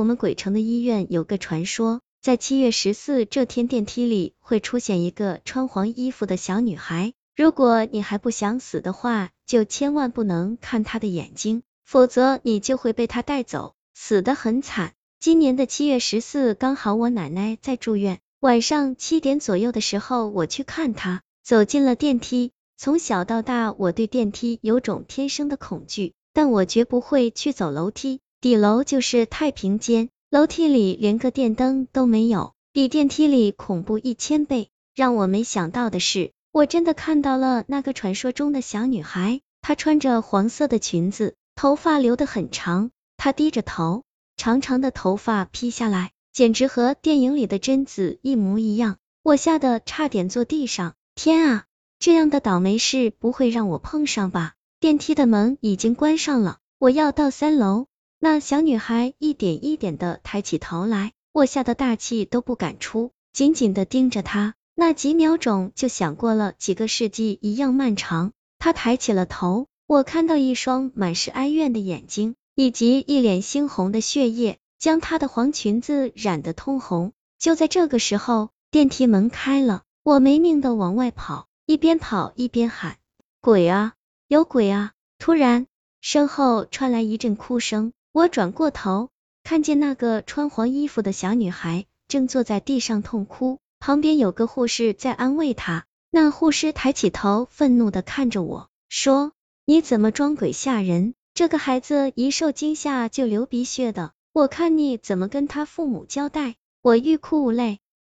我们鬼城的医院有个传说，在七月十四这天电梯里会出现一个穿黄衣服的小女孩。如果你还不想死的话，就千万不能看她的眼睛，否则你就会被她带走，死得很惨。今年的七月十四刚好我奶奶在住院，晚上七点左右的时候我去看她，走进了电梯。从小到大，我对电梯有种天生的恐惧，但我绝不会去走楼梯。底楼就是太平间，楼梯里连个电灯都没有，比电梯里恐怖一千倍。让我没想到的是，我真的看到了那个传说中的小女孩，她穿着黄色的裙子，头发留得很长，她低着头，长长的头发披下来，简直和电影里的贞子一模一样。我吓得差点坐地上，天啊！这样的倒霉事不会让我碰上吧？电梯的门已经关上了，我要到三楼。那小女孩一点一点的抬起头来，我吓得大气都不敢出，紧紧的盯着她。那几秒钟就想过了几个世纪一样漫长。她抬起了头，我看到一双满是哀怨的眼睛，以及一脸猩红的血液，将她的黄裙子染得通红。就在这个时候，电梯门开了，我没命的往外跑。一边跑一边喊：“鬼啊，有鬼啊！”突然，身后传来一阵哭声。我转过头，看见那个穿黄衣服的小女孩正坐在地上痛哭，旁边有个护士在安慰她。那护士抬起头，愤怒的看着我说：“你怎么装鬼吓人？这个孩子一受惊吓就流鼻血的，我看你怎么跟他父母交代？”我欲哭无泪。